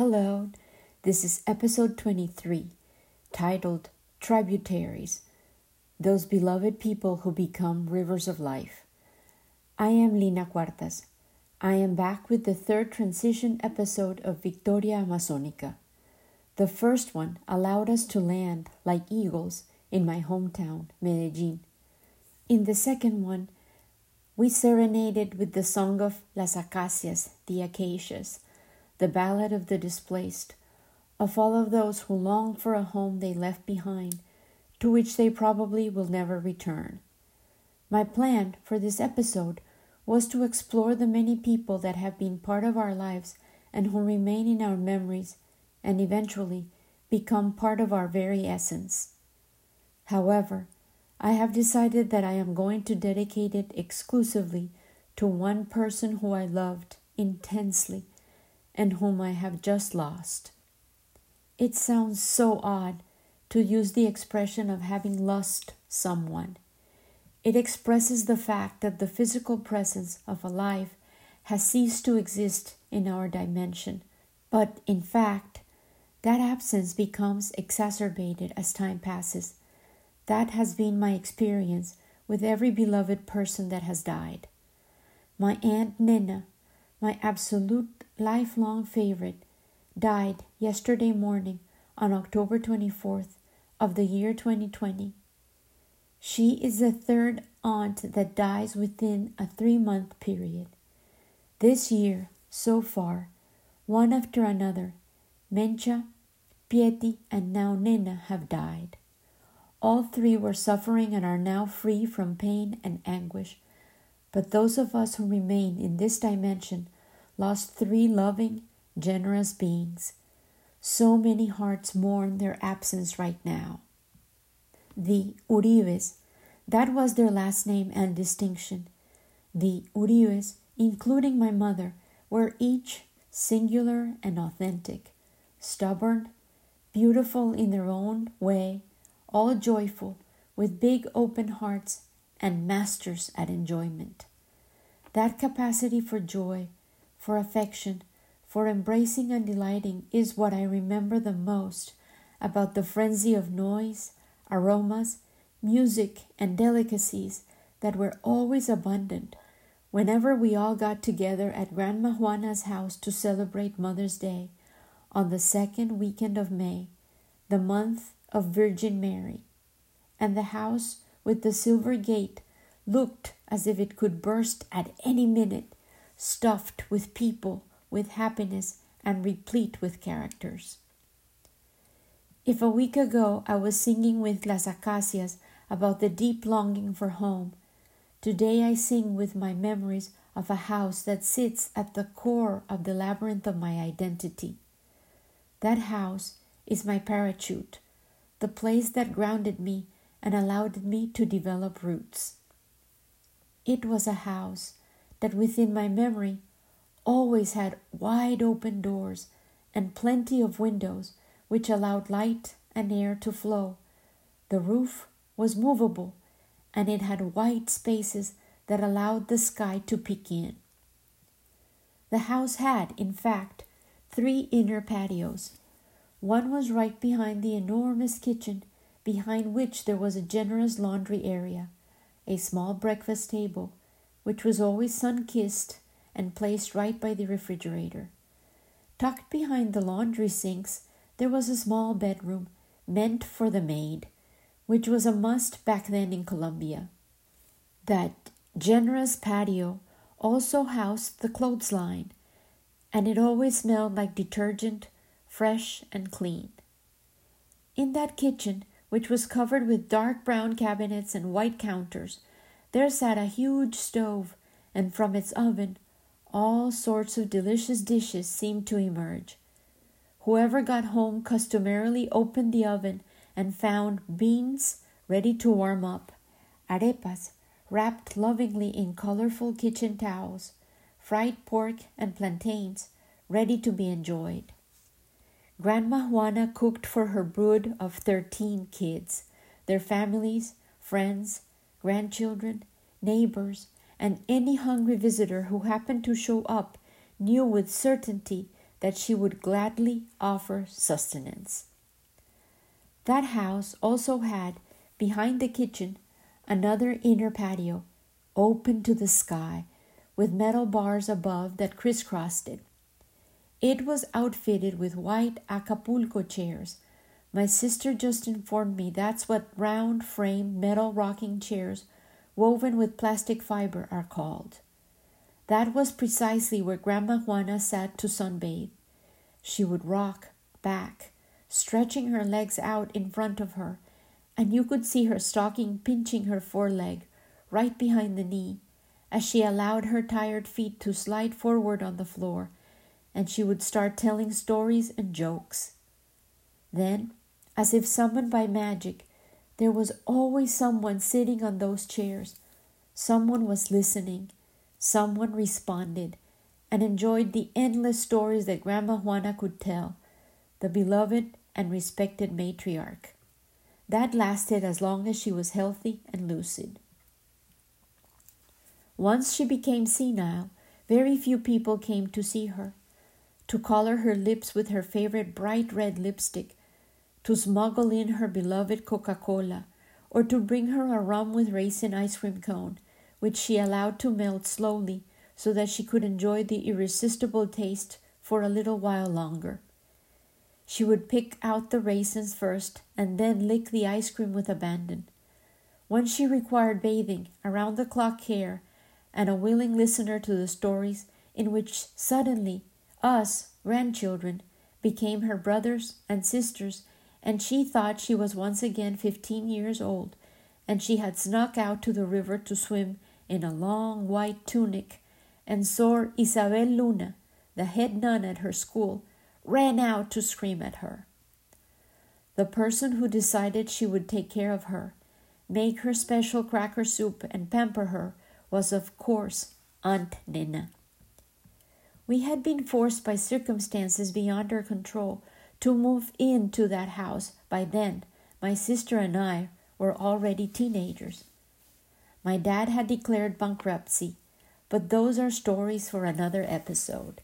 Hello, this is episode 23, titled Tributaries Those Beloved People Who Become Rivers of Life. I am Lina Cuartas. I am back with the third transition episode of Victoria Amazonica. The first one allowed us to land like eagles in my hometown, Medellin. In the second one, we serenaded with the song of Las Acacias, the Acacias, the ballad of the displaced, of all of those who long for a home they left behind, to which they probably will never return. My plan for this episode was to explore the many people that have been part of our lives and who remain in our memories and eventually become part of our very essence. However, I have decided that I am going to dedicate it exclusively to one person who I loved intensely and whom I have just lost. It sounds so odd to use the expression of having lost someone. It expresses the fact that the physical presence of a life has ceased to exist in our dimension, but in fact, that absence becomes exacerbated as time passes that has been my experience with every beloved person that has died. My Aunt Nena, my absolute lifelong favorite, died yesterday morning on October 24th of the year 2020. She is the third aunt that dies within a three month period. This year, so far, one after another, Mencha, Pieti, and now Nina have died. All three were suffering and are now free from pain and anguish. But those of us who remain in this dimension lost three loving, generous beings. So many hearts mourn their absence right now. The Uribes, that was their last name and distinction. The Uribes, including my mother, were each singular and authentic, stubborn, beautiful in their own way, all joyful, with big open hearts, and masters at enjoyment. That capacity for joy, for affection, for embracing and delighting is what I remember the most about the frenzy of noise, aromas, music, and delicacies that were always abundant whenever we all got together at Grandma Juana's house to celebrate Mother's Day on the second weekend of May, the month of Virgin Mary, and the house with the silver gate looked as if it could burst at any minute, stuffed with people, with happiness, and replete with characters. If a week ago I was singing with Las Acacias about the deep longing for home, today I sing with my memories of a house that sits at the core of the labyrinth of my identity. That house is my parachute the place that grounded me and allowed me to develop roots. It was a house that within my memory always had wide open doors and plenty of windows which allowed light and air to flow. The roof was movable and it had wide spaces that allowed the sky to peek in. The house had, in fact, three inner patios one was right behind the enormous kitchen, behind which there was a generous laundry area, a small breakfast table, which was always sun kissed and placed right by the refrigerator. Tucked behind the laundry sinks, there was a small bedroom meant for the maid, which was a must back then in Colombia. That generous patio also housed the clothesline, and it always smelled like detergent fresh and clean. In that kitchen, which was covered with dark brown cabinets and white counters, there sat a huge stove, and from its oven all sorts of delicious dishes seemed to emerge. Whoever got home customarily opened the oven and found beans ready to warm up, arepas wrapped lovingly in colorful kitchen towels, fried pork and plantains ready to be enjoyed. Grandma Juana cooked for her brood of 13 kids, their families, friends, grandchildren, neighbors, and any hungry visitor who happened to show up knew with certainty that she would gladly offer sustenance. That house also had, behind the kitchen, another inner patio, open to the sky, with metal bars above that crisscrossed it. It was outfitted with white Acapulco chairs. My sister just informed me that's what round frame metal rocking chairs woven with plastic fiber are called. That was precisely where Grandma Juana sat to sunbathe. She would rock back, stretching her legs out in front of her, and you could see her stocking pinching her foreleg right behind the knee as she allowed her tired feet to slide forward on the floor and she would start telling stories and jokes. Then, as if summoned by magic, there was always someone sitting on those chairs. Someone was listening, someone responded, and enjoyed the endless stories that Grandma Juana could tell, the beloved and respected matriarch. That lasted as long as she was healthy and lucid. Once she became senile, very few people came to see her to color her lips with her favorite bright red lipstick, to smuggle in her beloved Coca Cola, or to bring her a rum with raisin ice cream cone, which she allowed to melt slowly so that she could enjoy the irresistible taste for a little while longer. She would pick out the raisins first and then lick the ice cream with abandon. When she required bathing, around the clock care, and a willing listener to the stories in which suddenly us, grandchildren, became her brothers and sisters, and she thought she was once again fifteen years old, and she had snuck out to the river to swim in a long white tunic, and Sor Isabel Luna, the head nun at her school, ran out to scream at her. The person who decided she would take care of her, make her special cracker soup, and pamper her was, of course, Aunt Nena. We had been forced by circumstances beyond our control to move into that house. By then, my sister and I were already teenagers. My dad had declared bankruptcy, but those are stories for another episode.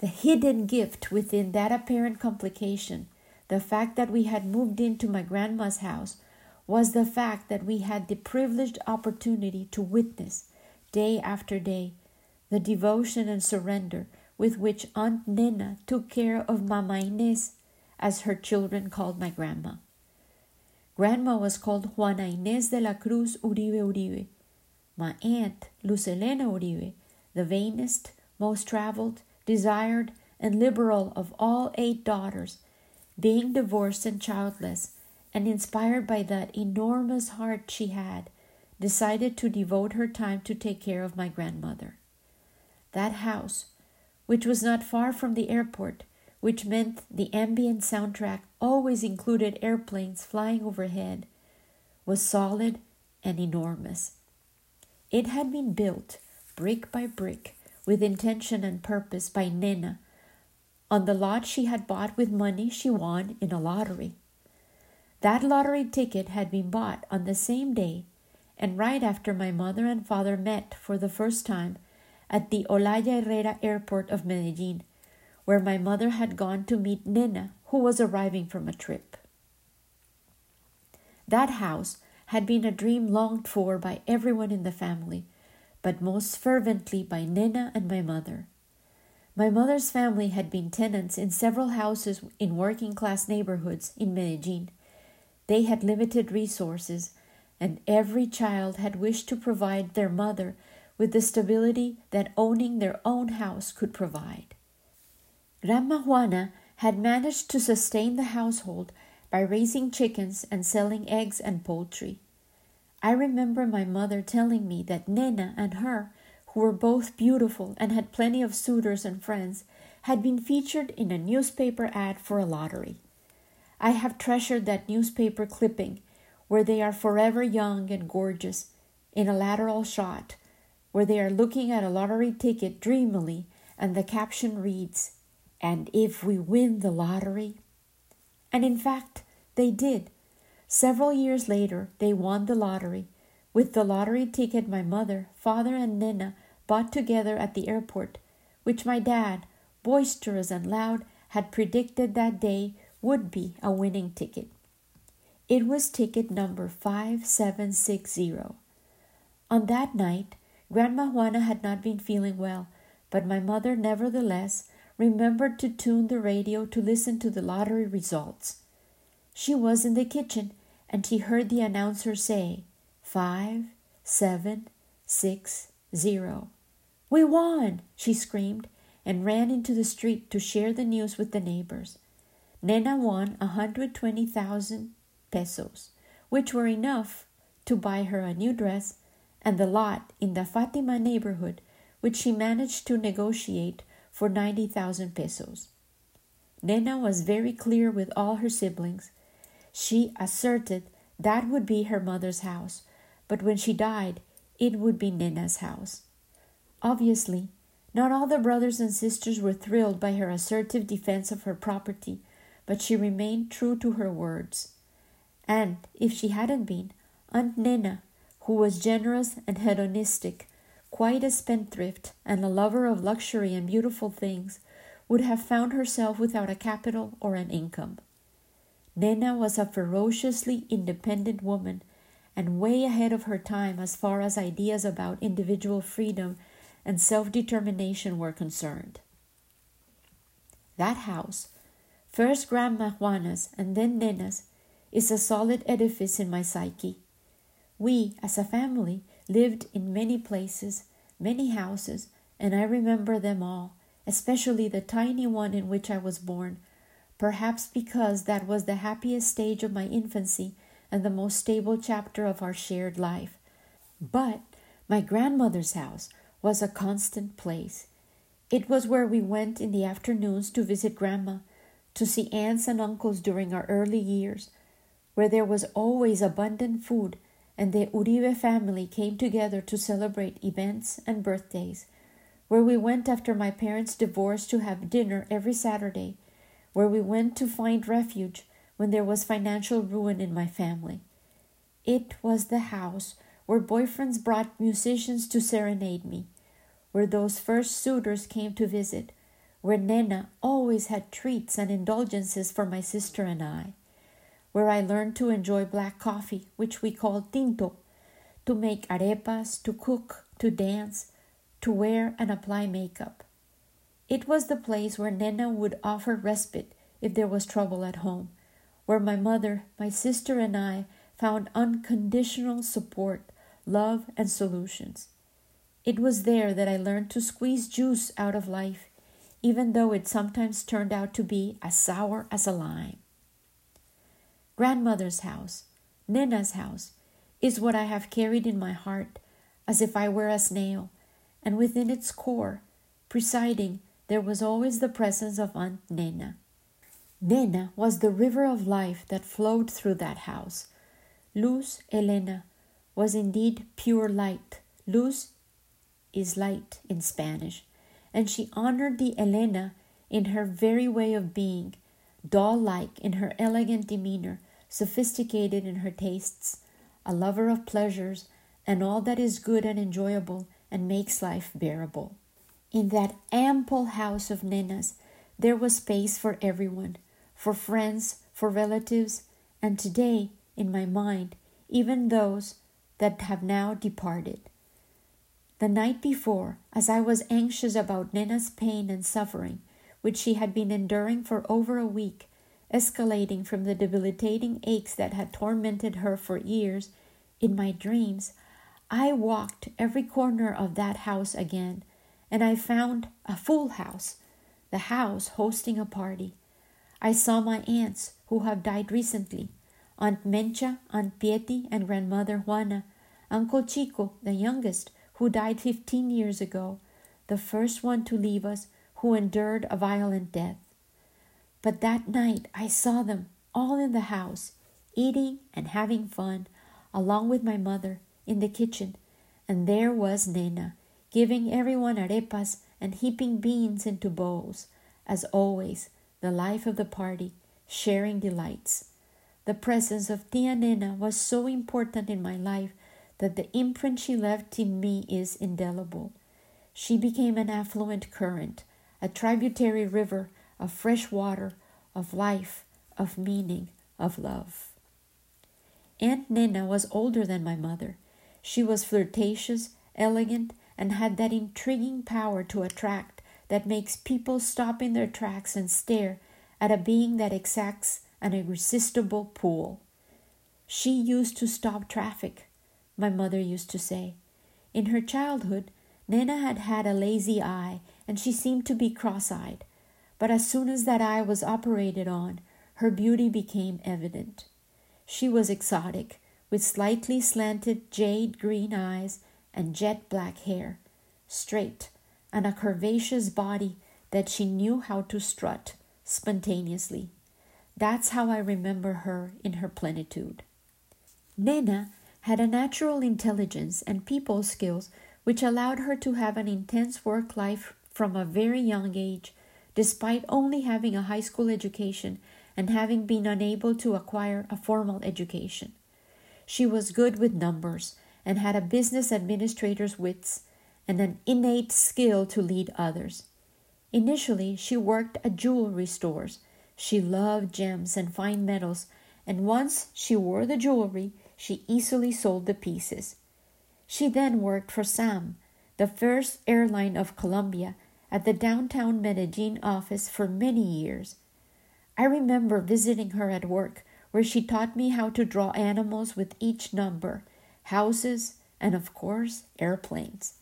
The hidden gift within that apparent complication, the fact that we had moved into my grandma's house, was the fact that we had the privileged opportunity to witness, day after day, the devotion and surrender with which Aunt Nena took care of Mama Inés, as her children called my grandma. Grandma was called Juana Inés de la Cruz Uribe Uribe. My aunt, Luz Elena Uribe, the vainest, most traveled, desired, and liberal of all eight daughters, being divorced and childless, and inspired by that enormous heart she had, decided to devote her time to take care of my grandmother. That house, which was not far from the airport, which meant the ambient soundtrack always included airplanes flying overhead, was solid and enormous. It had been built, brick by brick, with intention and purpose by Nena on the lot she had bought with money she won in a lottery. That lottery ticket had been bought on the same day and right after my mother and father met for the first time at the Olaya Herrera airport of Medellin, where my mother had gone to meet Nena, who was arriving from a trip. That house had been a dream longed for by everyone in the family, but most fervently by Nena and my mother. My mother's family had been tenants in several houses in working class neighborhoods in Medellin. They had limited resources, and every child had wished to provide their mother with the stability that owning their own house could provide. Grandma Juana had managed to sustain the household by raising chickens and selling eggs and poultry. I remember my mother telling me that Nena and her, who were both beautiful and had plenty of suitors and friends, had been featured in a newspaper ad for a lottery. I have treasured that newspaper clipping where they are forever young and gorgeous in a lateral shot where they are looking at a lottery ticket dreamily, and the caption reads, And if we win the lottery? And in fact, they did. Several years later, they won the lottery. With the lottery ticket my mother, father, and Nena bought together at the airport, which my dad, boisterous and loud, had predicted that day would be a winning ticket. It was ticket number 5760. On that night, Grandma Juana had not been feeling well, but my mother nevertheless remembered to tune the radio to listen to the lottery results. She was in the kitchen and she heard the announcer say, Five, seven, six, zero. We won! she screamed and ran into the street to share the news with the neighbors. Nena won a hundred twenty thousand pesos, which were enough to buy her a new dress and the lot in the Fatima neighborhood, which she managed to negotiate for ninety thousand pesos. Nena was very clear with all her siblings. She asserted that would be her mother's house, but when she died, it would be Nena's house. Obviously, not all the brothers and sisters were thrilled by her assertive defense of her property, but she remained true to her words. And if she hadn't been, Aunt Nena, who was generous and hedonistic, quite a spendthrift and a lover of luxury and beautiful things, would have found herself without a capital or an income. Nena was a ferociously independent woman and way ahead of her time as far as ideas about individual freedom and self determination were concerned. That house, first Grandma Juana's and then Nena's, is a solid edifice in my psyche. We, as a family, lived in many places, many houses, and I remember them all, especially the tiny one in which I was born, perhaps because that was the happiest stage of my infancy and the most stable chapter of our shared life. But my grandmother's house was a constant place. It was where we went in the afternoons to visit Grandma, to see aunts and uncles during our early years, where there was always abundant food and the Uribe family came together to celebrate events and birthdays, where we went after my parents' divorce to have dinner every Saturday, where we went to find refuge when there was financial ruin in my family. It was the house where boyfriends brought musicians to serenade me, where those first suitors came to visit, where Nena always had treats and indulgences for my sister and I, where I learned to enjoy black coffee, which we call tinto, to make arepas, to cook, to dance, to wear and apply makeup. It was the place where Nena would offer respite if there was trouble at home, where my mother, my sister, and I found unconditional support love, and solutions. It was there that I learned to squeeze juice out of life, even though it sometimes turned out to be as sour as a lime. Grandmother's house, Nena's house, is what I have carried in my heart as if I were a snail, and within its core, presiding, there was always the presence of Aunt Nena. Nena was the river of life that flowed through that house. Luz Elena was indeed pure light. Luz is light in Spanish, and she honored the Elena in her very way of being, doll like in her elegant demeanor, sophisticated in her tastes, a lover of pleasures and all that is good and enjoyable and makes life bearable. In that ample house of Nena's, there was space for everyone, for friends, for relatives, and today, in my mind, even those that have now departed. The night before, as I was anxious about Nena's pain and suffering, which she had been enduring for over a week, escalating from the debilitating aches that had tormented her for years, in my dreams, I walked every corner of that house again, and I found a full house, the house hosting a party. I saw my aunts who have died recently, Aunt Mencha, Aunt Pieti, and Grandmother Juana, Uncle Chico, the youngest, who died fifteen years ago, the first one to leave us, who endured a violent death. But that night I saw them all in the house, eating and having fun, along with my mother, in the kitchen, and there was Nena, giving everyone arepas and heaping beans into bowls, as always, the life of the party, sharing delights. The presence of Tia Nena was so important in my life that the imprint she left in me is indelible. She became an affluent current, a tributary river of fresh water, of life, of meaning, of love. Aunt Nena was older than my mother. She was flirtatious, elegant, and had that intriguing power to attract that makes people stop in their tracks and stare at a being that exacts an irresistible pull. She used to stop traffic, my mother used to say. In her childhood, Nena had had a lazy eye and she seemed to be cross eyed. But as soon as that eye was operated on, her beauty became evident. She was exotic, with slightly slanted jade green eyes and jet black hair, straight, and a curvaceous body that she knew how to strut spontaneously. That's how I remember her in her plenitude. Nena had a natural intelligence and people skills which allowed her to have an intense work life from a very young age, despite only having a high school education and having been unable to acquire a formal education. She was good with numbers and had a business administrator's wits and an innate skill to lead others. Initially, she worked at jewelry stores. She loved gems and fine metals, and once she wore the jewelry, she easily sold the pieces. She then worked for SAM, the first airline of Colombia, at the downtown Medellin office for many years. I remember visiting her at work, where she taught me how to draw animals with each number, houses, and of course, airplanes.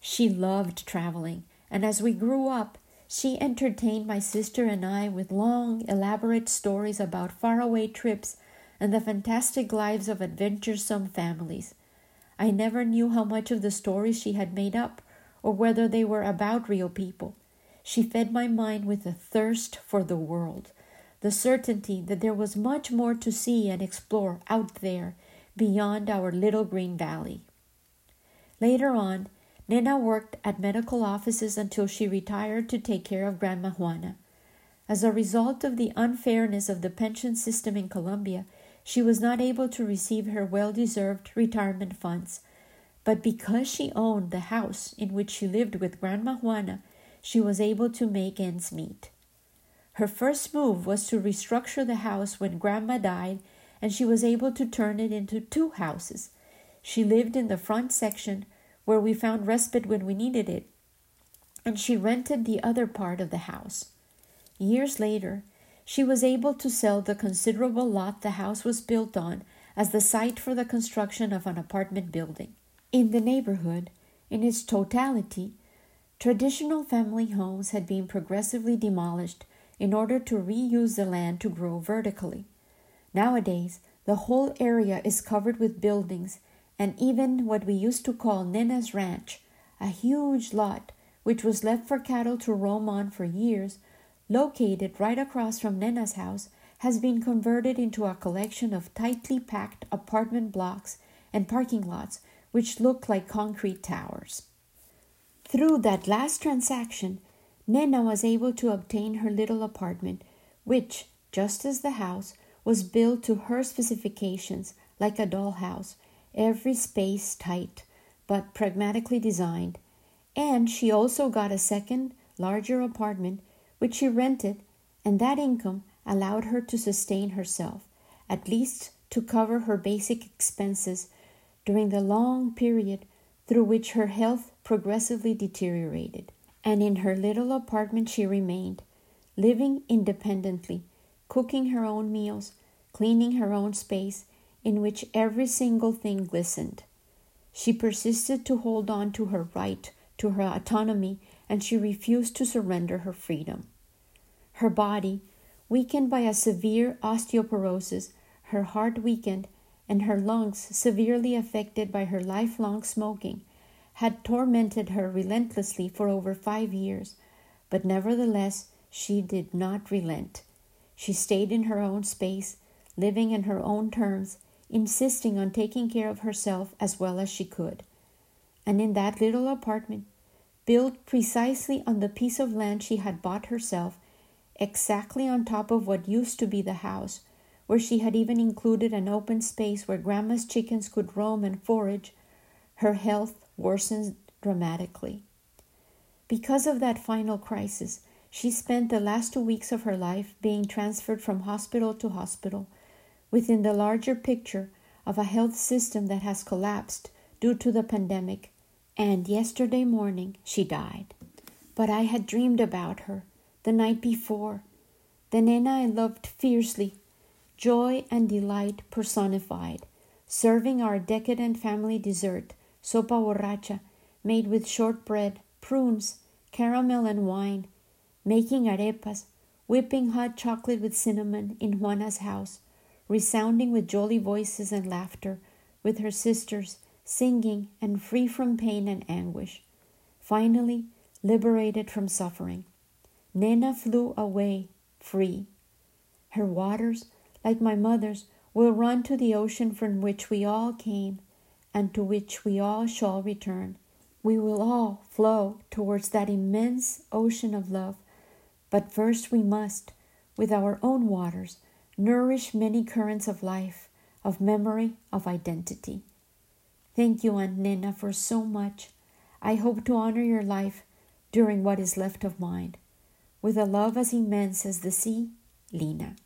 She loved traveling, and as we grew up, she entertained my sister and I with long, elaborate stories about faraway trips and the fantastic lives of adventuresome families. I never knew how much of the stories she had made up, or whether they were about real people. She fed my mind with a thirst for the world the certainty that there was much more to see and explore out there beyond our little green valley. Later on, Nena worked at medical offices until she retired to take care of Grandma Juana. As a result of the unfairness of the pension system in Colombia, she was not able to receive her well deserved retirement funds. But because she owned the house in which she lived with Grandma Juana, she was able to make ends meet. Her first move was to restructure the house when Grandma died, and she was able to turn it into two houses. She lived in the front section, where we found respite when we needed it, and she rented the other part of the house. Years later, she was able to sell the considerable lot the house was built on as the site for the construction of an apartment building. In the neighborhood, in its totality, traditional family homes had been progressively demolished in order to reuse the land to grow vertically. Nowadays, the whole area is covered with buildings and even what we used to call Nena's Ranch, a huge lot which was left for cattle to roam on for years, located right across from Nena's house, has been converted into a collection of tightly packed apartment blocks and parking lots which look like concrete towers. Through that last transaction, Nena was able to obtain her little apartment, which, just as the house, was built to her specifications like a dollhouse, every space tight, but pragmatically designed. And she also got a second, larger apartment, which she rented, and that income allowed her to sustain herself, at least to cover her basic expenses during the long period through which her health progressively deteriorated and in her little apartment she remained, living independently, cooking her own meals, cleaning her own space, in which every single thing glistened. She persisted to hold on to her right to her autonomy, and she refused to surrender her freedom. Her body, weakened by a severe osteoporosis, her heart weakened, and her lungs severely affected by her lifelong smoking, had tormented her relentlessly for over five years, but nevertheless she did not relent. She stayed in her own space, living in her own terms, insisting on taking care of herself as well as she could. And in that little apartment, built precisely on the piece of land she had bought herself, exactly on top of what used to be the house, where she had even included an open space where Grandma's chickens could roam and forage, her health worsened dramatically. Because of that final crisis, She spent the last two weeks of her life being transferred from hospital to hospital within the larger picture of a health system that has collapsed due to the pandemic. And yesterday morning she died. But I had dreamed about her the night before. The Nena I loved fiercely, joy and delight personified, serving our decadent family dessert, sopa borracha, made with shortbread, prunes, caramel, and wine, making arepas, whipping hot chocolate with cinnamon in Juana's house, resounding with jolly voices and laughter, with her sisters, singing and free from pain and anguish. Finally, liberated from suffering. Nena flew away free. Her waters, like my mother's, will run to the ocean from which we all came and to which we all shall return. We will all flow towards that immense ocean of love. But first we must, with our own waters, nourish many currents of life, of memory, of identity. Thank you, Aunt Nena, for so much. I hope to honor your life during what is left of mine. With a love as immense as the sea, Lina.